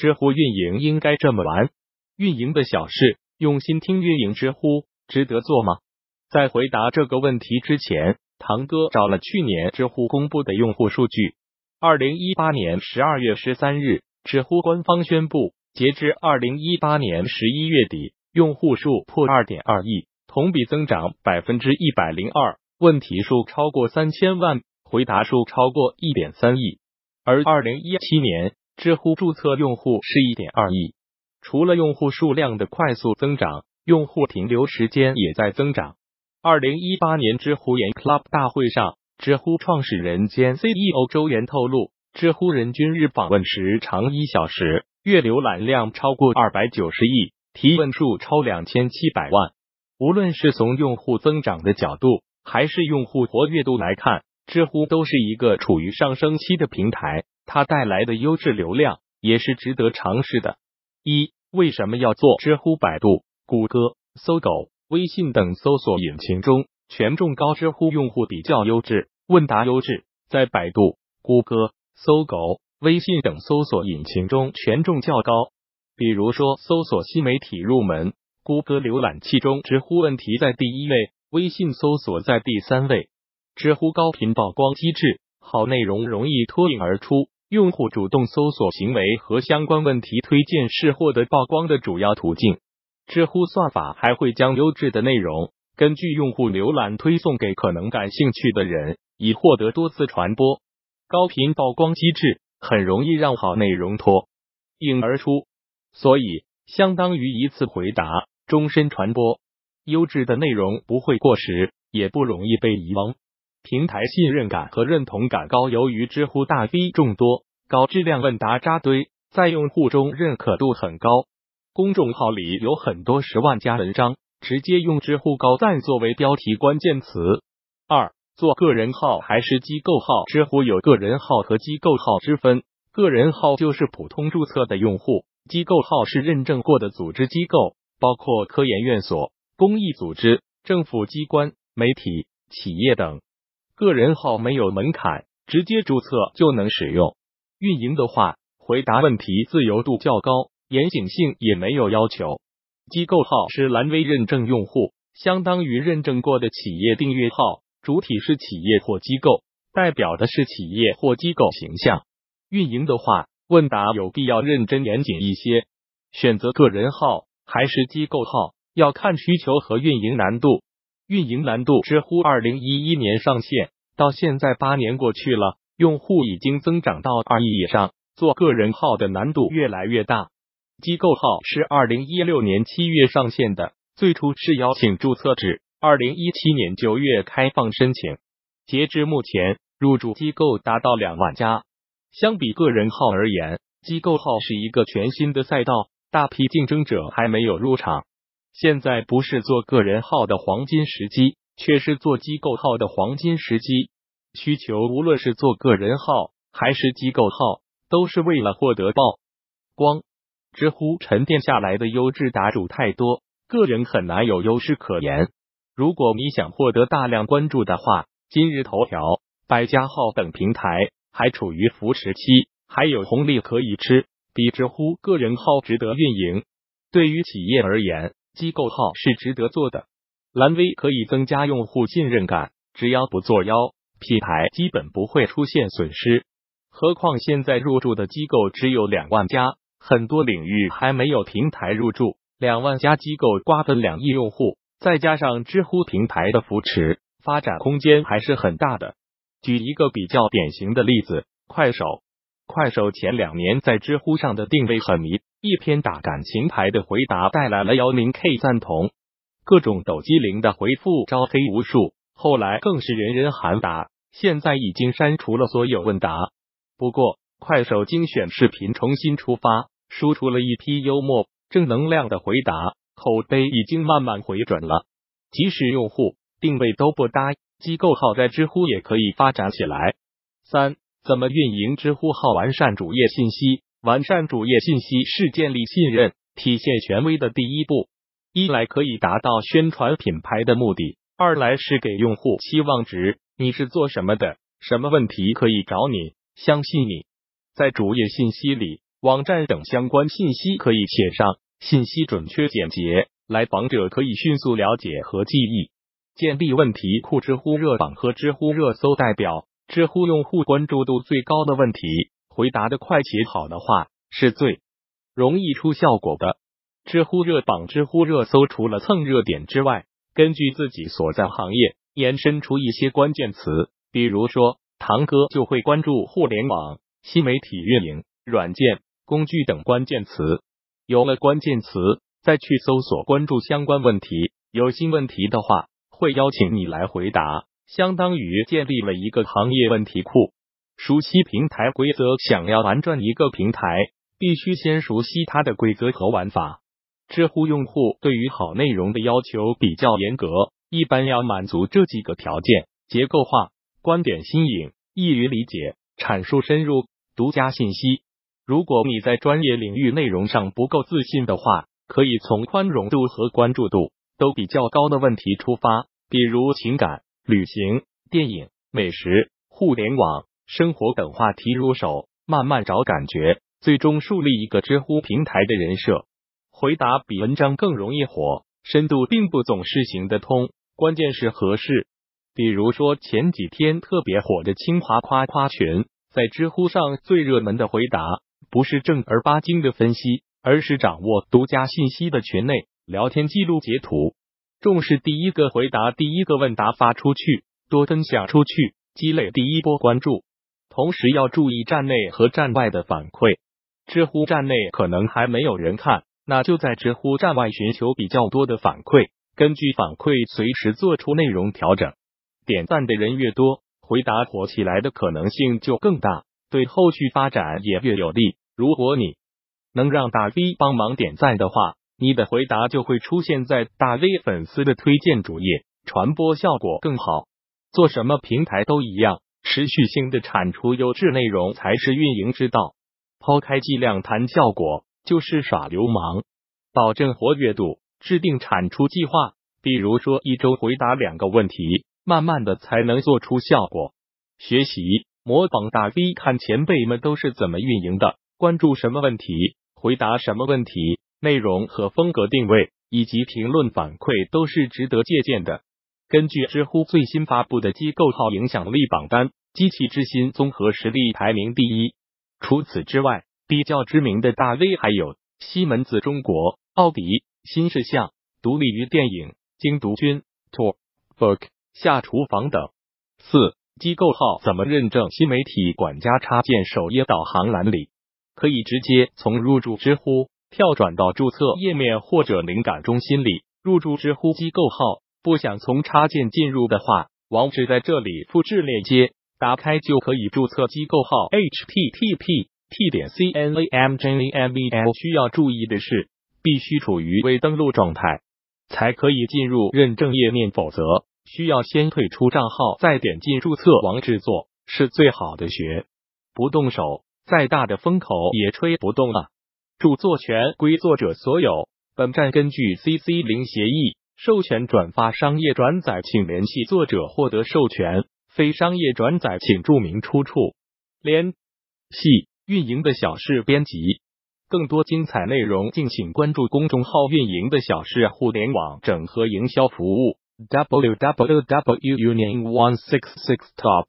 知乎运营应该这么玩？运营的小事，用心听运营知乎，值得做吗？在回答这个问题之前，堂哥找了去年知乎公布的用户数据。二零一八年十二月十三日，知乎官方宣布，截至二零一八年十一月底，用户数破二点二亿，同比增长百分之一百零二，问题数超过三千万，回答数超过一点三亿。而二零一七年，知乎注册用户是一点二亿。除了用户数量的快速增长，用户停留时间也在增长。二零一八年知乎研 Club 大会上，知乎创始人兼 CEO 周岩透露，知乎人均日访问时长一小时，月浏览量超过二百九十亿，提问数超两千七百万。无论是从用户增长的角度，还是用户活跃度来看，知乎都是一个处于上升期的平台。它带来的优质流量也是值得尝试的。一、为什么要做知乎？百度、谷歌、搜狗。微信等搜索引擎中权重高，知乎用户比较优质，问答优质，在百度、谷歌、搜狗、微信等搜索引擎中权重较高。比如说，搜索新媒体入门，谷歌浏览器中知乎问题在第一位，微信搜索在第三位。知乎高频曝光机制，好内容容易脱颖而出，用户主动搜索行为和相关问题推荐是获得曝光的主要途径。知乎算法还会将优质的内容 根据用户浏览推送给可能感兴趣的人，以获得多次传播。高频曝光机制很容易让好内容脱 颖而出，所以相当于一次回答，终身传播。优质的内容不会过时，也不容易被遗忘。平台信任感和认同感高，由于知乎大 V 众多，高质量问答扎堆，在用户中认可度很高。公众号里有很多十万加文章，直接用知乎高赞作为标题关键词。二，做个人号还是机构号？知乎有个人号和机构号之分，个人号就是普通注册的用户，机构号是认证过的组织机构，包括科研院所、公益组织、政府机关、媒体、企业等。个人号没有门槛，直接注册就能使用。运营的话，回答问题自由度较高。严谨性也没有要求。机构号是蓝 V 认证用户，相当于认证过的企业订阅号，主体是企业或机构，代表的是企业或机构形象。运营的话，问答有必要认真严谨一些。选择个人号还是机构号，要看需求和运营难度。运营难度，知乎二零一一年上线到现在八年过去了，用户已经增长到二亿以上，做个人号的难度越来越大。机构号是二零一六年七月上线的，最初是邀请注册制，二零一七年九月开放申请。截至目前，入驻机构达到两万家。相比个人号而言，机构号是一个全新的赛道，大批竞争者还没有入场。现在不是做个人号的黄金时机，却是做机构号的黄金时机。需求无论是做个人号还是机构号，都是为了获得曝光。知乎沉淀下来的优质答主太多，个人很难有优势可言。如果你想获得大量关注的话，今日头条、百家号等平台还处于扶持期，还有红利可以吃，比知乎个人号值得运营。对于企业而言，机构号是值得做的。蓝 V 可以增加用户信任感，只要不作妖，品牌基本不会出现损失。何况现在入驻的机构只有两万家。很多领域还没有平台入驻，两万家机构瓜分两亿用户，再加上知乎平台的扶持，发展空间还是很大的。举一个比较典型的例子，快手。快手前两年在知乎上的定位很迷，一篇打感情牌的回答带来了幺零 K 赞同，各种抖机灵的回复招黑无数，后来更是人人喊打，现在已经删除了所有问答。不过。快手精选视频重新出发，输出了一批幽默、正能量的回答，口碑已经慢慢回转了。即使用户定位都不搭，机构号在知乎也可以发展起来。三、怎么运营知乎号？完善主页信息。完善主页信息是建立信任、体现权威的第一步。一来可以达到宣传品牌的目的，二来是给用户期望值。你是做什么的？什么问题可以找你？相信你。在主页信息里网站等相关信息可以写上，信息准确简洁，来访者可以迅速了解和记忆。建立问题库，知乎热榜和知乎热搜代表知乎用户关注度最高的问题，回答的快且好的话是最容易出效果的。知乎热榜、知乎热搜除了蹭热点之外，根据自己所在行业延伸出一些关键词，比如说堂哥就会关注互联网、新媒体运营、软件、工具等关键词。有了关键词，再去搜索关注相关问题，有新问题的话。会邀请你来回答，相当于建立了一个行业问题库。熟悉平台规则，想要玩转一个平台，必须先熟悉它的规则和玩法。知乎用户对于好内容的要求比较严格，一般要满足这几个条件：结构化、观点新颖、易于理解、阐述深入、独家信息。如果你在专业领域内容上不够自信的话，可以从宽容度和关注度都比较高的问题出发。比如情感、旅行、电影、美食、互联网、生活等话题入手，慢慢找感觉，最终树立一个知乎平台的人设。回答比文章更容易火，深度并不总是行得通，关键是合适。比如说前几天特别火的清华夸夸群，在知乎上最热门的回答，不是正儿八经的分析，而是掌握独家信息的群内聊天记录截图。重视第一个回答，第一个问答发出去，多分享出去，积累第一波关注。同时要注意站内和站外的反馈。知乎站内可能还没有人看，那就在知乎站外寻求比较多的反馈，根据反馈随时做出内容调整。点赞的人越多，回答火起来的可能性就更大，对后续发展也越有利。如果你能让大 V 帮忙点赞的话。你的回答就会出现在大 V 粉丝的推荐主页，传播效果更好。做什么平台都一样，持续性的产出优质内容才是运营之道。抛开剂量谈效果就是耍流氓。保证活跃度，制定产出计划，比如说一周回答两个问题，慢慢的才能做出效果。学习模仿大 V，看前辈们都是怎么运营的，关注什么问题，回答什么问题。内容和风格定位以及评论反馈都是值得借鉴的。根据知乎最新发布的机构号影响力榜单，机器之心综合实力排名第一。除此之外，比较知名的大 V 还有西门子中国、奥迪、新事项、独立于电影、精读君、Talk、下厨房等。四机构号怎么认证？新媒体管家插件首页导航栏里，可以直接从入驻知乎。跳转到注册页面或者灵感中心里入驻知乎机构号，不想从插件进入的话，网址在这里复制链接，打开就可以注册机构号。http t 点 c n a m j m e l 需要注意的是，必须处于未登录状态，才可以进入认证页面，否则需要先退出账号，再点进注册网址做，是最好的学。不动手，再大的风口也吹不动了。著作权归作者所有。本站根据 CC 零协议授权转发商业转载，请联系作者获得授权。非商业转载，请注明出处。联系运营的小事编辑，更多精彩内容，敬请关注公众号“运营的小事互联网整合营销服务 ”w w w union one six six top。